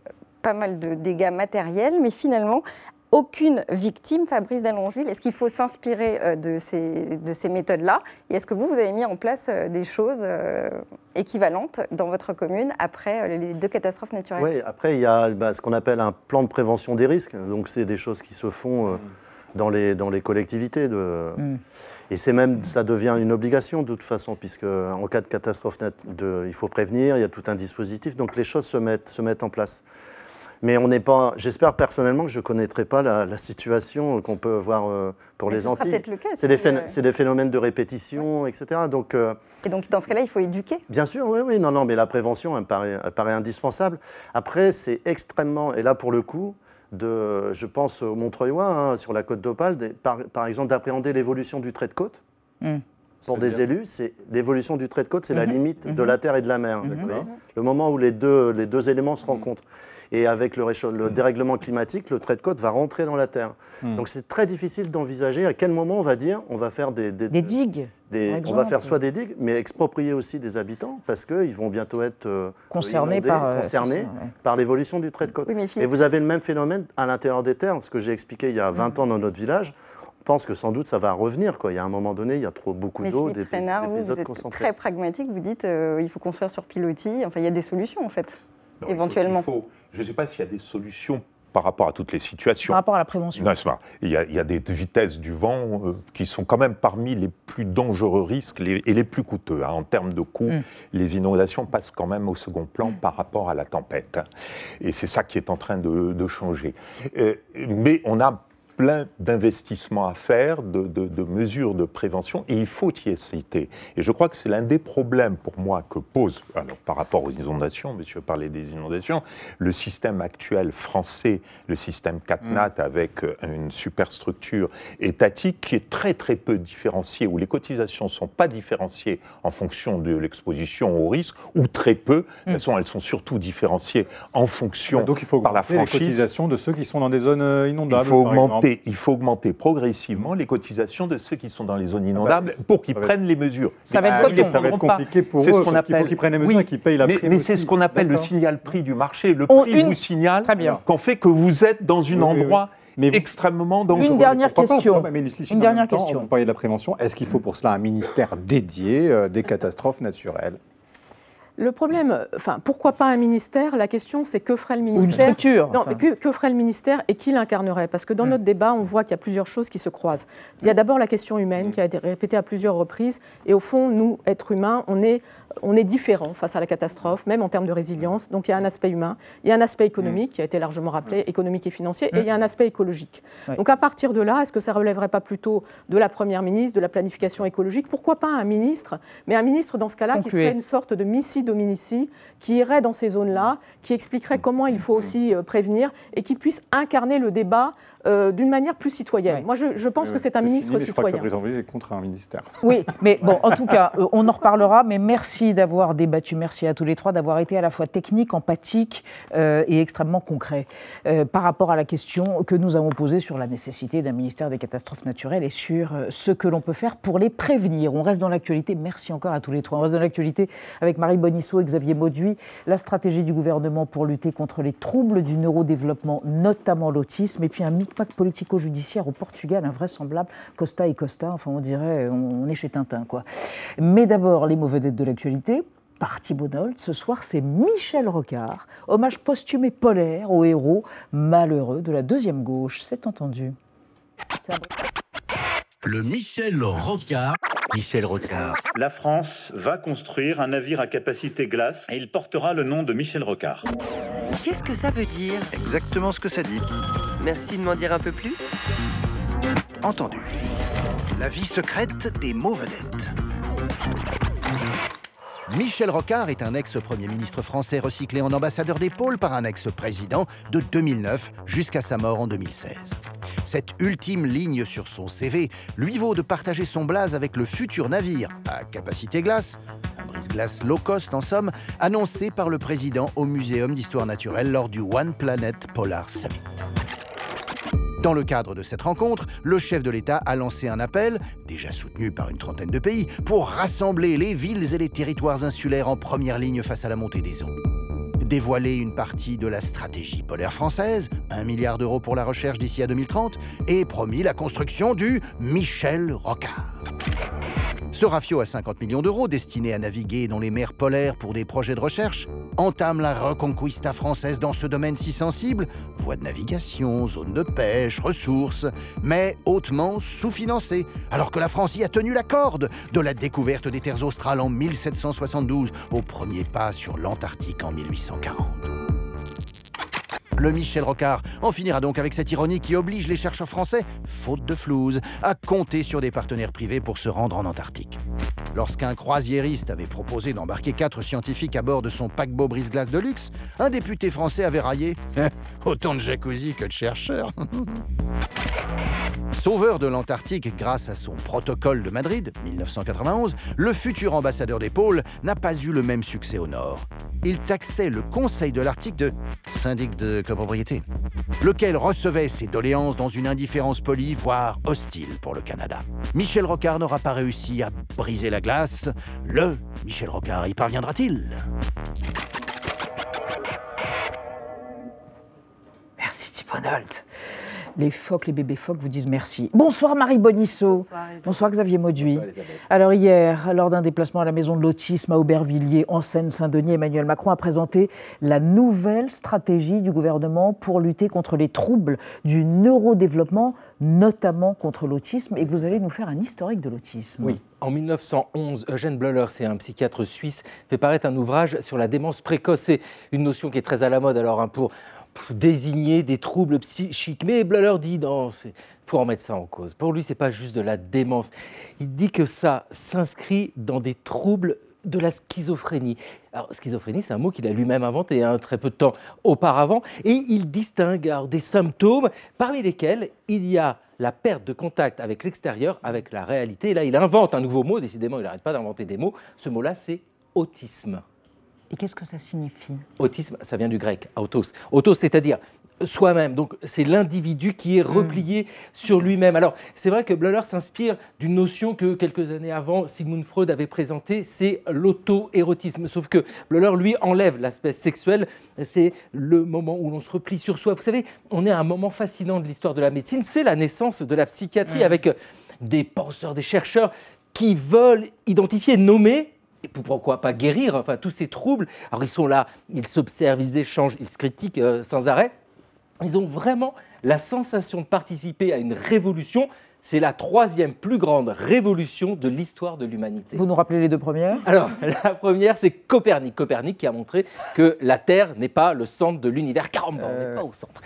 pas mal de dégâts matériels, mais finalement, aucune victime, Fabrice Delongeville. Est-ce qu'il faut s'inspirer euh, de ces, de ces méthodes-là? Et est-ce que vous, vous avez mis en place euh, des choses euh, équivalentes dans votre commune après les deux catastrophes naturelles? Oui, après, il y a bah, ce qu'on appelle un plan de prévention des risques. Donc, c'est des choses qui se font dans, les, dans les collectivités. De... Mm. Et c'est même, ça devient une obligation de toute façon, puisque en cas de catastrophe, de, il faut prévenir, il y a tout un dispositif. Donc, les choses se mettent, se mettent en place. Mais on n'est pas. J'espère personnellement que je ne connaîtrai pas la, situation qu'on peut voir euh, pour les Antilles. C'est des, euh, des, phénomènes de répétition, etc. Donc, euh, Et donc, dans ce cas-là, il faut éduquer Bien sûr, oui, oui. Non, non, mais la prévention, elle paraît, elle paraît indispensable. Après, c'est extrêmement. Et là, pour le coup, de, je pense au Montreuil-Ouin, hein, sur la côte d'Opale, par, par, exemple, d'appréhender l'évolution du trait de côte. Hmm. Pour des élus, c'est l'évolution du trait de côte, c'est la mhm. limite de mhm. la terre et de la mer. Le moment où les deux, les deux éléments se rencontrent. Et avec le, le, dérèglement climatique, le trait de côte va rentrer dans la terre. Hmm. Donc c'est très difficile d'envisager à quel moment on va dire on va faire des, des, digues. on va faire soit des digues, mais exproprier aussi des habitants parce qu'ils vont bientôt être euh, concernés, par, euh, concernés par l'évolution du trait de côte. Et vous avez le même phénomène à l'intérieur des terres, ce que j'ai expliqué il y a 20 hmm. ans dans notre village je pense que sans doute ça va revenir. Quoi. Il y a un moment donné, il y a trop beaucoup d'eau, des épisodes vous, vous êtes très pragmatique. Vous dites euh, il faut construire sur pilotis. Enfin, il y a des solutions en fait, éventuellement. faut, je ne sais pas s'il y a des solutions par rapport à toutes les situations. Par rapport à la prévention. il, y a, il y a des vitesses du vent euh, qui sont quand même parmi les plus dangereux risques et les plus coûteux. Hein. En termes de coûts, mm. les inondations passent quand même au second plan mm. par rapport à la tempête. Hein. Et c'est ça qui est en train de, changer. Euh, mais on a plein d'investissements à faire, de, mesures de prévention, et il faut y hésiter. Et je crois que c'est l'un des problèmes pour moi que pose, alors par rapport aux inondations, monsieur parlait des inondations, le système actuel français, le système CatNat mm. avec euh, une superstructure étatique qui est très très peu différenciée, où les cotisations ne sont pas différenciées en fonction de l'exposition au risque, ou très peu, mm. elles, sont, elles sont surtout différenciées en fonction Donc il faut par la franchise. les cotisations de ceux qui sont dans des zones euh, inondables. Il faut augmenter il faut augmenter progressivement les cotisations de ceux qui sont dans les zones inondables ah bah, pour qu'ils prennent les mesures. Ça, va être, ça va être compliqué pour eux, ce qu'on appelle... qu'ils prennent les mesures et qu'ils payent la mais, Mais c'est ce qu'on appelle le signal prix du marché. Le prix vous signale qu'on fait que vous êtes dans un endroit... extrêmement dangereux. Une dernière question. une dernière question. Vous parlez de la prévention. Est-ce qu'il faut pour cela un ministère dédié euh, des catastrophes naturelles? Le problème, enfin, pourquoi pas un ministère? La question, c'est que ferait le ministère Une structure. Non, que, ferait le ministère et qui l'incarnerait? Parce que dans hmm. notre débat, on voit qu'il y a plusieurs choses qui se croisent. Il y a d'abord la question humaine qui a été répétée à plusieurs reprises. Et au fond, nous, êtres humains, on est on est différent face à la catastrophe, même en termes de résilience. Donc il y a un aspect humain, il y a un aspect économique qui a été largement rappelé, économique et financier, et il y a un aspect écologique. Donc à partir de là, est-ce que ça relèverait pas plutôt de la première ministre, de la planification écologique? Pourquoi pas un ministre? Mais un ministre dans ce cas-là qui serait une sorte de missi dominici, qui irait dans ces zones-là, qui expliquerait comment il faut aussi euh, prévenir et qui puisse incarner le débat euh, d'une manière plus citoyenne. Moi, je, pense que c'est un ministre citoyen. Je crois que est contre un ministère. Oui, mais bon, en tout cas, euh, on en reparlera. Mais merci d'avoir débattu, merci à tous les trois d'avoir été à la fois technique, empathique euh, et extrêmement concret par rapport à la question que nous avons posée sur la nécessité d'un ministère des catastrophes naturelles et sur ce que l'on peut faire pour les prévenir. On reste dans l'actualité. Merci encore à tous les trois. On reste dans l'actualité avec Marie Bonisseau et Xavier Mauduit. La stratégie du gouvernement pour lutter contre les troubles du neurodéveloppement, notamment l'autisme, et puis un pas politico-judiciaire au Portugal, invraisemblable, Costa et Costa, enfin on dirait, on est chez Tintin quoi. Mais d'abord, les mauvais dettes de l'actualité, par Thibault Ce soir, c'est Michel Rocard, hommage posthume et polaire au héros malheureux de la deuxième gauche, c'est entendu. Le Michel Rocard. Michel Rocard. La France va construire un navire à capacité glace et il portera le nom de Michel Rocard. Qu'est-ce que ça veut dire? Exactement ce que ça dit. Merci de m'en dire un peu plus. Entendu. La vie secrète des mots. Michel Rocard est un ex-premier ministre français recyclé en ambassadeur d'épaule par un ex-président de 2009 jusqu'à sa mort en 2016. Cette ultime ligne sur son CV lui vaut de partager son blaze avec le futur navire à capacité glace, un brise-glace low cost en somme, annoncé par le président au Muséum d'histoire naturelle lors du One Planet Polar Summit. Dans le cadre de cette rencontre, le chef de l'État a lancé un appel, déjà soutenu par une trentaine de pays, pour rassembler les villes et les territoires insulaires en première ligne face à la montée des eaux. Dévoiler une partie de la stratégie polaire française, 1 milliard d'euros pour la recherche d'ici à 2030, et promis la construction du Michel Rocard. Ce rafio à 50 millions d'euros, destiné à naviguer dans les mers polaires pour des projets de recherche, entame la reconquista française dans ce domaine si sensible Voies de navigation, zones de pêche, ressources, mais hautement sous-financé, alors que la France y a tenu la corde, de la découverte des terres australes en 1772 au premier pas sur l'Antarctique en 1840. Le Michel Rocard en finira donc avec cette ironie qui oblige les chercheurs français, faute de flouze, à compter sur des partenaires privés pour se rendre en Antarctique. Lorsqu'un croisiériste avait proposé d'embarquer quatre scientifiques à bord de son paquebot brise-glace de luxe, un député français avait raillé Autant de jacuzzi que de chercheurs Sauveur de l'Antarctique grâce à son protocole de Madrid, 1991, le futur ambassadeur des pôles n'a pas eu le même succès au Nord. Il taxait le Conseil de l'Arctique de syndic de copropriété, lequel recevait ses doléances dans une indifférence polie, voire hostile pour le Canada. Michel Rocard n'aura pas réussi à briser la glace. Le Michel Rocard y parviendra-t-il? Merci Thibault les phoques, les bébés phoques vous disent merci. Bonsoir Marie Bonisseau. Bonsoir, Xavier Mauduit. Alors hier, lors d'un déplacement à la maison de l'autisme à Aubervilliers, en Seine-Saint-Denis, Emmanuel Macron a présenté la nouvelle stratégie du gouvernement pour lutter contre les troubles du neurodéveloppement, notamment contre l'autisme, et que vous allez nous faire un historique de l'autisme. Oui. En 1911, Eugène Bleuler, c'est un psychiatre suisse, fait paraître un ouvrage sur la démence précoce. C'est une notion qui est très à la mode alors hein, pour désigner des troubles psychiques. Mais Bleuler dit non, il faut remettre ça en cause. Pour lui, c'est pas juste de la démence. Il dit que ça s'inscrit dans des troubles de la schizophrénie. Alors, schizophrénie, c'est un mot qu'il a lui-même inventé un hein, très peu de temps auparavant, et il distingue des symptômes parmi lesquels il y a la perte de contact avec l'extérieur, avec la réalité. Et là, il invente un nouveau mot, décidément, il n'arrête pas d'inventer des mots. Ce mot-là, c'est autisme. Et qu'est-ce que ça signifie Autisme, ça vient du grec, autos. Autos, c'est-à-dire soi-même. Donc c'est l'individu qui est hmm. replié sur lui-même. Alors c'est vrai que Bleuler s'inspire d'une notion que quelques années avant Sigmund Freud avait présentée, c'est l'auto-érotisme. Sauf que Bleuler lui enlève l'aspect sexuel. C'est le moment où l'on se replie sur soi. Vous savez, on est à un moment fascinant de l'histoire de la médecine. C'est la naissance de la psychiatrie hmm. avec des penseurs, des chercheurs qui veulent identifier, nommer pourquoi pas guérir, enfin tous ces troubles? Alors ils sont là, ils s'observent, ils échangent, ils se critiquent euh, sans arrêt. Ils ont vraiment la sensation de participer à une révolution c'est la troisième plus grande révolution de l'histoire de l'humanité. Vous nous rappelez les deux premières? Alors, la première, c'est Copernic. Copernic qui a montré que la Terre n'est pas le centre de l'univers. Caramba, on n'est euh, pas au centre.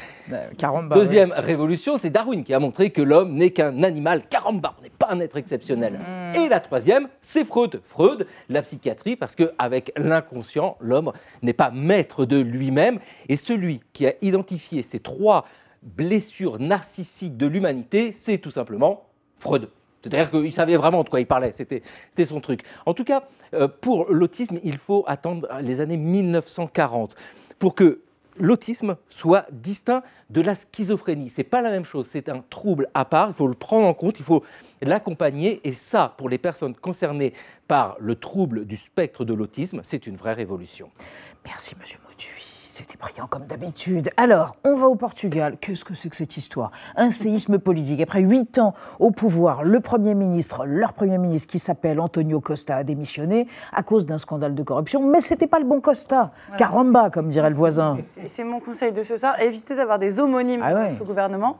Caramba, Deuxième révolution, c'est Darwin qui a montré que l'homme n'est qu'un animal. Caramba, on n'est pas un être exceptionnel. Mm. Et la troisième, c'est Freud. Freud, la psychiatrie, parce qu'avec l'inconscient, l'homme n'est pas maître de lui-même. Et celui qui a identifié ces trois blessure narcissique de l'humanité, c'est tout simplement Freud. C'est-à-dire qu'il savait vraiment de quoi il parlait, c'était son truc. En tout cas, euh, pour l'autisme, il faut attendre les années 1940 pour que l'autisme soit distinct de la schizophrénie. Ce n'est pas la même chose, c'est un trouble à part, il faut le prendre en compte, il faut l'accompagner, et ça, pour les personnes concernées par le trouble du spectre de l'autisme, c'est une vraie révolution. Merci, monsieur Mauduit. C'était brillant comme d'habitude. Alors, on va au Portugal. Qu'est-ce que c'est que cette histoire? Un séisme politique. Après huit ans au pouvoir, le Premier ministre, leur Premier ministre, qui s'appelle Antonio Costa, a démissionné à cause d'un scandale de corruption. Mais c'était pas le bon Costa. Caramba, comme dirait le voisin. C'est mon conseil de ce soir. Évitez d'avoir des homonymes ah dans gouvernement.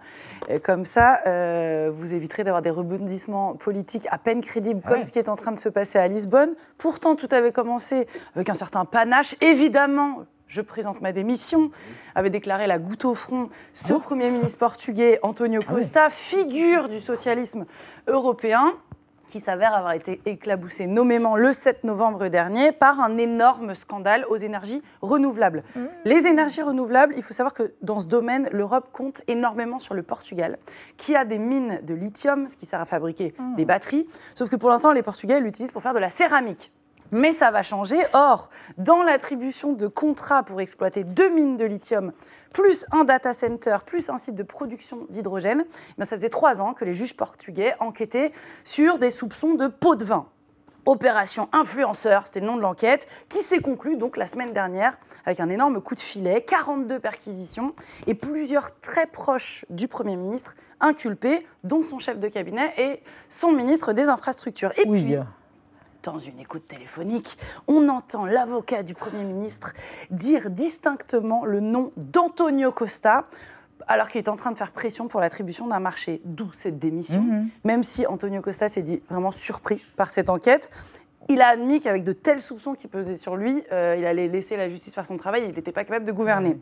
comme ça, euh, vous éviterez d'avoir des rebondissements politiques à peine crédibles, comme ce qui est en train de se passer à Lisbonne. Pourtant, tout avait commencé avec un certain panache. Évidemment, je présente ma démission, avait déclaré la goutte au front ce ah Premier ministre portugais, Antonio ah Costa, figure du socialisme européen, qui s'avère avoir été éclaboussé nommément le 7 novembre dernier par un énorme scandale aux énergies renouvelables. Mmh. Les énergies renouvelables, il faut savoir que dans ce domaine, l'Europe compte énormément sur le Portugal, qui a des mines de lithium, ce qui sert à fabriquer mmh. des batteries, sauf que pour l'instant, les Portugais l'utilisent pour faire de la céramique. Mais ça va changer. Or, dans l'attribution de contrats pour exploiter deux mines de lithium, plus un data center, plus un site de production d'hydrogène, eh ça faisait trois ans que les juges portugais enquêtaient sur des soupçons de pots de vin. Opération influenceur, c'était le nom de l'enquête, qui s'est conclue donc la semaine dernière avec un énorme coup de filet, 42 perquisitions et plusieurs très proches du Premier ministre inculpés, dont son chef de cabinet et son ministre des Infrastructures. Et puis, dans une écoute téléphonique, on entend l'avocat du Premier ministre dire distinctement le nom d'Antonio Costa alors qu'il est en train de faire pression pour l'attribution d'un marché, d'où cette démission. Mhm. Même si Antonio Costa s'est dit vraiment surpris par cette enquête, il a admis qu'avec de tels soupçons qui pesaient sur lui, euh, il allait laisser la justice faire son travail et il n'était pas capable de gouverner.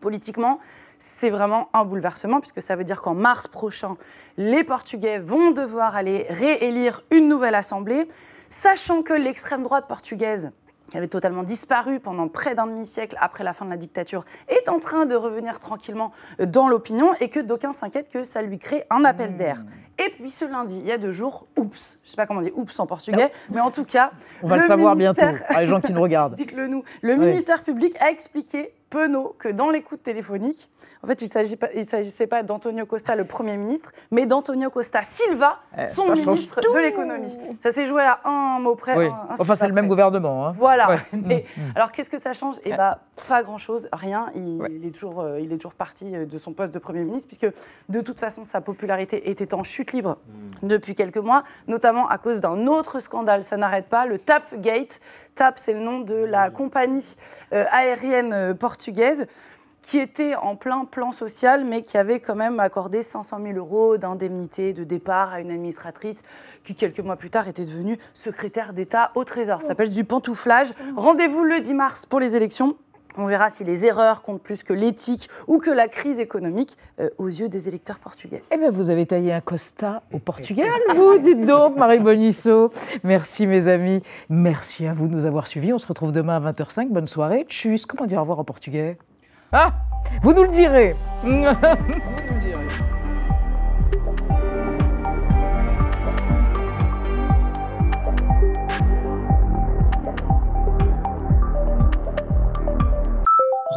Politiquement, c'est vraiment un bouleversement, puisque ça veut dire qu'en mars prochain, les Portugais vont devoir aller réélire une nouvelle assemblée, sachant que l'extrême droite portugaise qui avait totalement disparu pendant près d'un demi-siècle après la fin de la dictature, est en train de revenir tranquillement dans l'opinion et que d'aucuns s'inquiètent que ça lui crée un appel d'air. Et puis ce lundi, il y a deux jours, oups, je ne sais pas comment on dit oups en portugais, mais en tout cas, on va le, savoir bientôt, les gens qui nous regardent. Dites-le nous. Le ministère public a expliqué penaud que dans l'écoute téléphonique, en fait, il ne s'agissait pas d'Antonio Costa, le Premier ministre, mais d'Antonio Costa Silva, eh, son ministre de l'économie. Ça s'est joué à un mot près. Oui. enfin, c'est le même gouvernement. Hein. Voilà. Mais, mm, mm. Alors, qu'est-ce que ça change? Eh bien, pas grand-chose, rien. Il, est toujours, euh, il est toujours parti euh, de son poste de Premier ministre, puisque de toute façon, sa popularité était en chute libre mm. depuis quelques mois, notamment à cause d'un autre scandale. Ça n'arrête pas, le Tapgate. TAP, c'est le nom de la compagnie euh, aérienne portugaise qui était en plein plan social, mais qui avait quand même accordé 500 000 euros d'indemnité de départ à une administratrice qui, quelques mois plus tard, était devenue secrétaire d'État au Trésor. Ça s'appelle du pantouflage. Rendez-vous le 10 mars pour les élections. On verra si les erreurs comptent plus que l'éthique ou que la crise économique euh, aux yeux des électeurs portugais. Eh bien, vous avez taillé un Costa au Portugal, vous, dites donc, Marie Bonisso. Merci, mes amis. Merci à vous de nous avoir suivis. On se retrouve demain à 20h05. Bonne soirée. Tchuss. Comment dire au revoir en portugais? Ah Vous nous le direz Vous nous le direz.